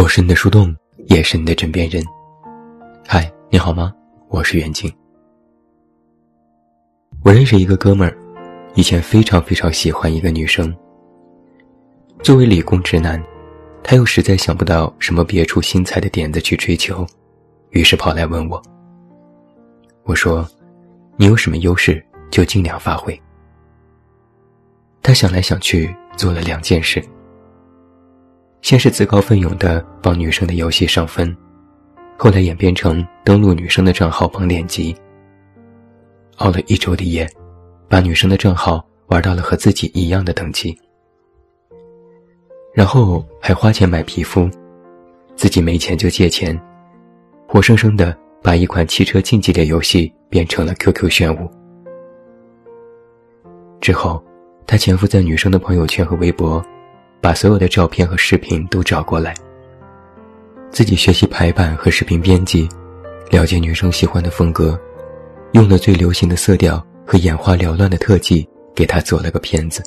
我是你的树洞，也是你的枕边人。嗨，你好吗？我是袁静。我认识一个哥们儿，以前非常非常喜欢一个女生。作为理工直男，他又实在想不到什么别出心裁的点子去追求，于是跑来问我。我说：“你有什么优势，就尽量发挥。”他想来想去，做了两件事。先是自告奋勇的帮女生的游戏上分，后来演变成登录女生的账号帮练级。熬了一周的夜，把女生的账号玩到了和自己一样的等级。然后还花钱买皮肤，自己没钱就借钱，活生生的把一款汽车竞技类游戏变成了 QQ 炫舞。之后，他潜伏在女生的朋友圈和微博。把所有的照片和视频都找过来，自己学习排版和视频编辑，了解女生喜欢的风格，用了最流行的色调和眼花缭乱的特技，给她做了个片子。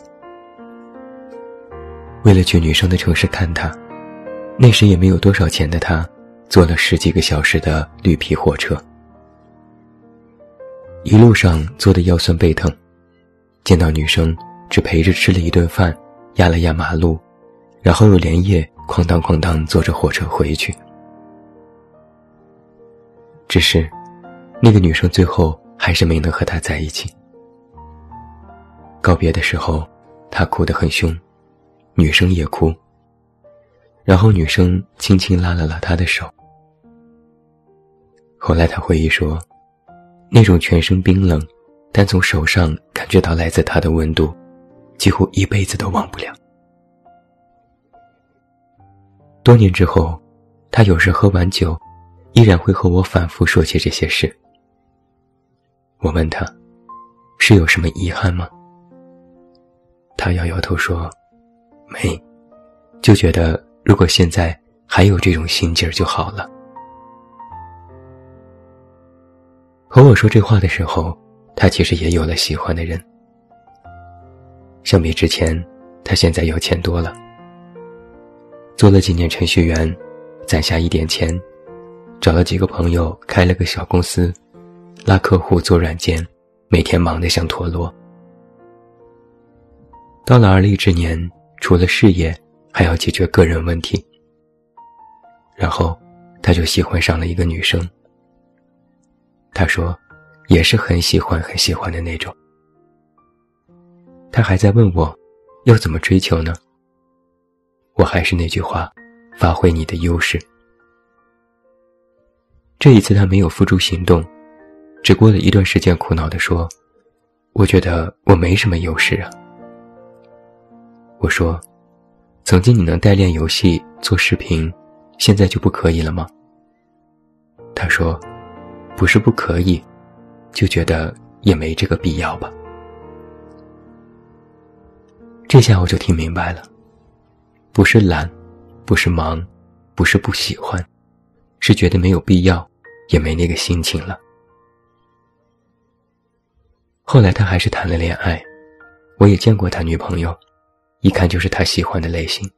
为了去女生的城市看她，那时也没有多少钱的他，坐了十几个小时的绿皮火车，一路上坐的腰酸背疼，见到女生只陪着吃了一顿饭。压了压马路，然后又连夜哐当哐当坐着火车回去。只是，那个女生最后还是没能和他在一起。告别的时候，他哭得很凶，女生也哭。然后女生轻轻拉了拉他的手。后来他回忆说，那种全身冰冷，但从手上感觉到来自他的温度。几乎一辈子都忘不了。多年之后，他有时喝完酒，依然会和我反复说起这些事。我问他，是有什么遗憾吗？他摇摇头说，没，就觉得如果现在还有这种心劲儿就好了。和我说这话的时候，他其实也有了喜欢的人。相比之前，他现在有钱多了。做了几年程序员，攒下一点钱，找了几个朋友开了个小公司，拉客户做软件，每天忙得像陀螺。到了而立之年，除了事业，还要解决个人问题。然后，他就喜欢上了一个女生。他说，也是很喜欢很喜欢的那种。他还在问我，要怎么追求呢？我还是那句话，发挥你的优势。这一次他没有付诸行动，只过了一段时间，苦恼地说：“我觉得我没什么优势啊。”我说：“曾经你能代练游戏、做视频，现在就不可以了吗？”他说：“不是不可以，就觉得也没这个必要吧。”这下我就听明白了，不是懒，不是忙，不是不喜欢，是觉得没有必要，也没那个心情了。后来他还是谈了恋爱，我也见过他女朋友，一看就是他喜欢的类型。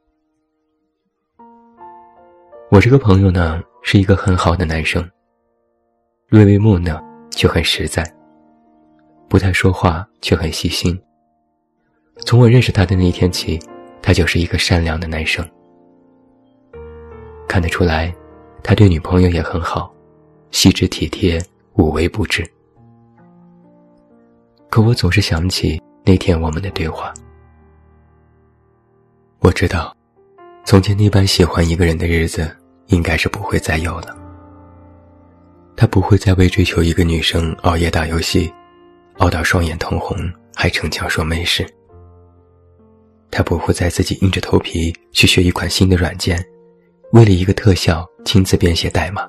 我这个朋友呢，是一个很好的男生，略微木讷却很实在，不太说话却很细心。从我认识他的那一天起，他就是一个善良的男生。看得出来，他对女朋友也很好，细致体贴，无微不至。可我总是想起那天我们的对话。我知道，从前那般喜欢一个人的日子，应该是不会再有了。他不会再为追求一个女生熬夜打游戏，熬到双眼通红，还逞强说没事。他不会再自己硬着头皮去学一款新的软件，为了一个特效亲自编写代码。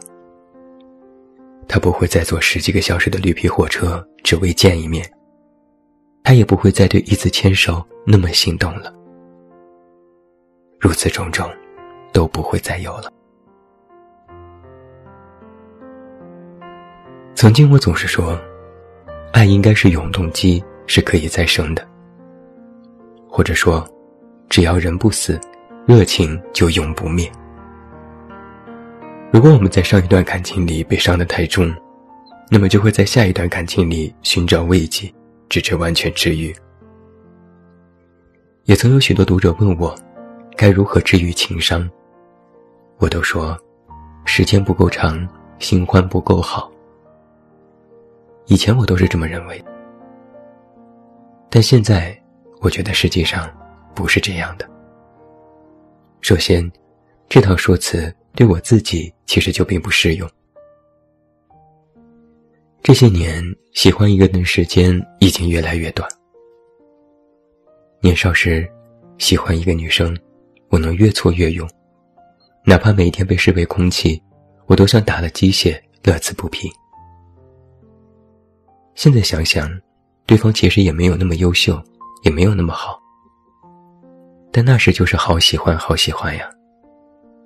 他不会再坐十几个小时的绿皮火车只为见一面。他也不会再对一次牵手那么心动了。如此种种，都不会再有了。曾经我总是说，爱应该是永动机，是可以再生的。或者说，只要人不死，热情就永不灭。如果我们在上一段感情里被伤得太重，那么就会在下一段感情里寻找慰藉，直至完全治愈。也曾有许多读者问我，该如何治愈情伤？我都说，时间不够长，新欢不够好。以前我都是这么认为，但现在我觉得实际上不是这样的。首先，这套说辞对我自己其实就并不适用。这些年，喜欢一个人的时间已经越来越短。年少时，喜欢一个女生，我能越挫越勇，哪怕每天被视为空气，我都像打了鸡血，乐此不疲。现在想想，对方其实也没有那么优秀，也没有那么好，但那时就是好喜欢，好喜欢呀！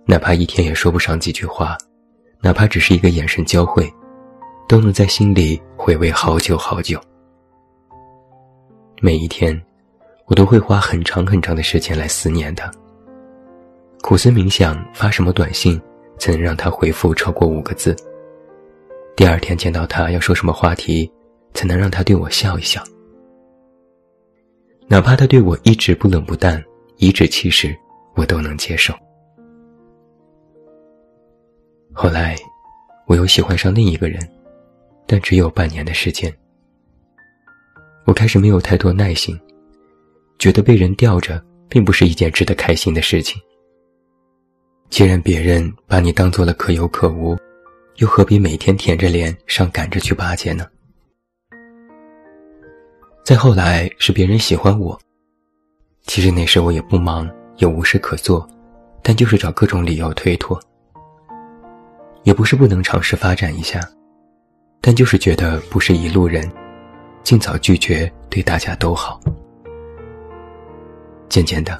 哪怕一天也说不上几句话，哪怕只是一个眼神交汇。都能在心里回味好久好久。每一天，我都会花很长很长的时间来思念他。苦思冥想，发什么短信才能让他回复超过五个字？第二天见到他要说什么话题，才能让他对我笑一笑？哪怕他对我一直不冷不淡，颐指气使，我都能接受。后来，我又喜欢上另一个人。但只有半年的时间，我开始没有太多耐心，觉得被人吊着并不是一件值得开心的事情。既然别人把你当做了可有可无，又何必每天舔着脸上赶着去巴结呢？再后来是别人喜欢我，其实那时我也不忙，也无事可做，但就是找各种理由推脱。也不是不能尝试发展一下。但就是觉得不是一路人，尽早拒绝对大家都好。渐渐的，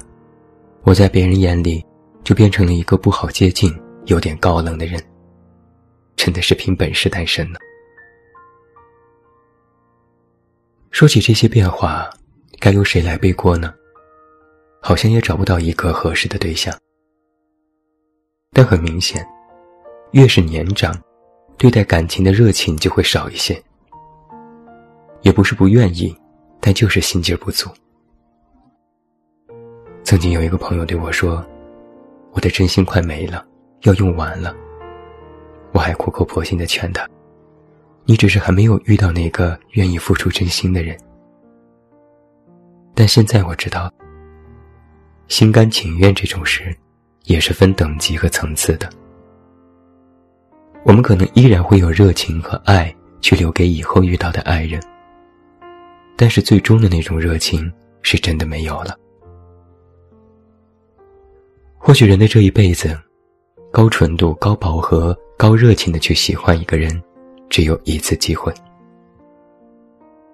我在别人眼里就变成了一个不好接近、有点高冷的人。真的是凭本事单身呢。说起这些变化，该由谁来背锅呢？好像也找不到一个合适的对象。但很明显，越是年长。对待感情的热情就会少一些，也不是不愿意，但就是心劲不足。曾经有一个朋友对我说：“我的真心快没了，要用完了。”我还苦口婆心的劝他：“你只是还没有遇到那个愿意付出真心的人。”但现在我知道，心甘情愿这种事，也是分等级和层次的。我们可能依然会有热情和爱去留给以后遇到的爱人，但是最终的那种热情是真的没有了。或许人的这一辈子，高纯度、高饱和、高热情的去喜欢一个人，只有一次机会。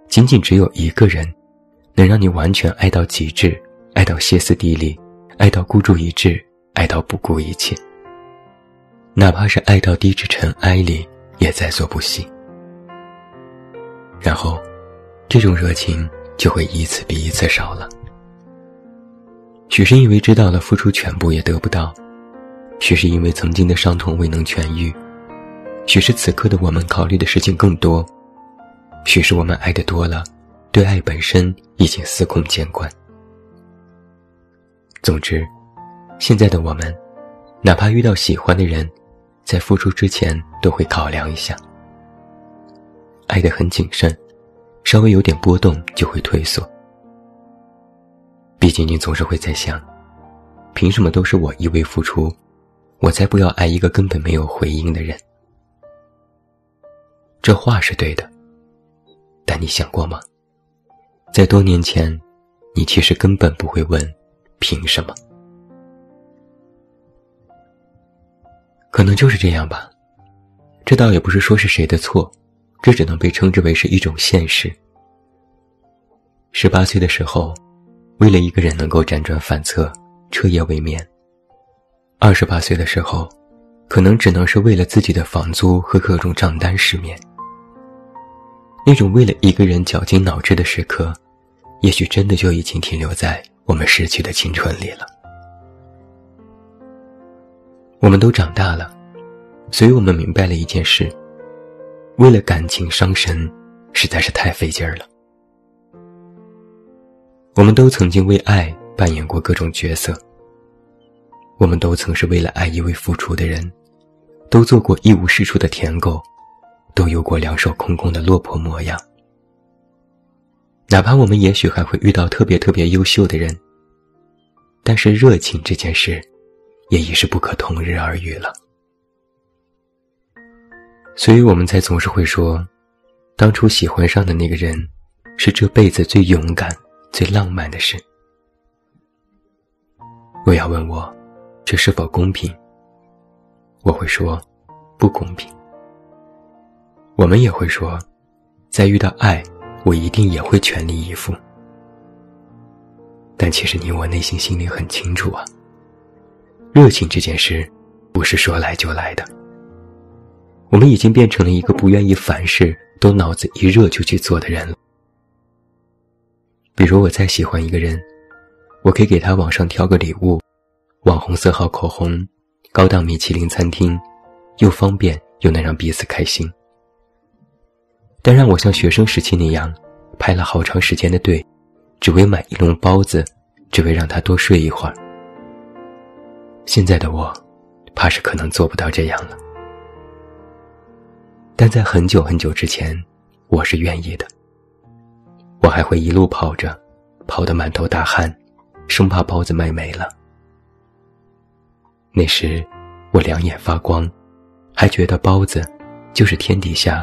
仅仅只有一个人，能让你完全爱到极致，爱到歇斯底里，爱到孤注一掷，爱到不顾一切。哪怕是爱到低至尘埃里，也在所不惜。然后，这种热情就会一次比一次少了。许是因为知道了付出全部也得不到，许是因为曾经的伤痛未能痊愈，许是此刻的我们考虑的事情更多，许是我们爱的多了，对爱本身已经司空见惯。总之，现在的我们，哪怕遇到喜欢的人。在付出之前都会考量一下，爱得很谨慎，稍微有点波动就会退缩。毕竟你总是会在想，凭什么都是我一味付出，我才不要爱一个根本没有回应的人。这话是对的，但你想过吗？在多年前，你其实根本不会问，凭什么。可能就是这样吧，这倒也不是说是谁的错，这只能被称之为是一种现实。十八岁的时候，为了一个人能够辗转反侧、彻夜未眠；二十八岁的时候，可能只能是为了自己的房租和各种账单失眠。那种为了一个人绞尽脑汁的时刻，也许真的就已经停留在我们逝去的青春里了。我们都长大了，所以我们明白了一件事：为了感情伤神，实在是太费劲儿了。我们都曾经为爱扮演过各种角色，我们都曾是为了爱一味付出的人，都做过一无是处的舔狗，都有过两手空空的落魄模样。哪怕我们也许还会遇到特别特别优秀的人，但是热情这件事，也已是不可同日而语了。所以我们才总是会说，当初喜欢上的那个人，是这辈子最勇敢、最浪漫的事。若要问我，这是否公平？我会说，不公平。我们也会说，在遇到爱，我一定也会全力以赴。但其实你我内心心里很清楚啊，热情这件事，不是说来就来的。我们已经变成了一个不愿意凡事都脑子一热就去做的人了。比如我再喜欢一个人，我可以给他网上挑个礼物，网红色号口红，高档米其林餐厅，又方便又能让彼此开心。但让我像学生时期那样，排了好长时间的队，只为买一笼包子，只为让他多睡一会儿。现在的我，怕是可能做不到这样了。但在很久很久之前，我是愿意的。我还会一路跑着，跑得满头大汗，生怕包子卖没了。那时，我两眼发光，还觉得包子就是天底下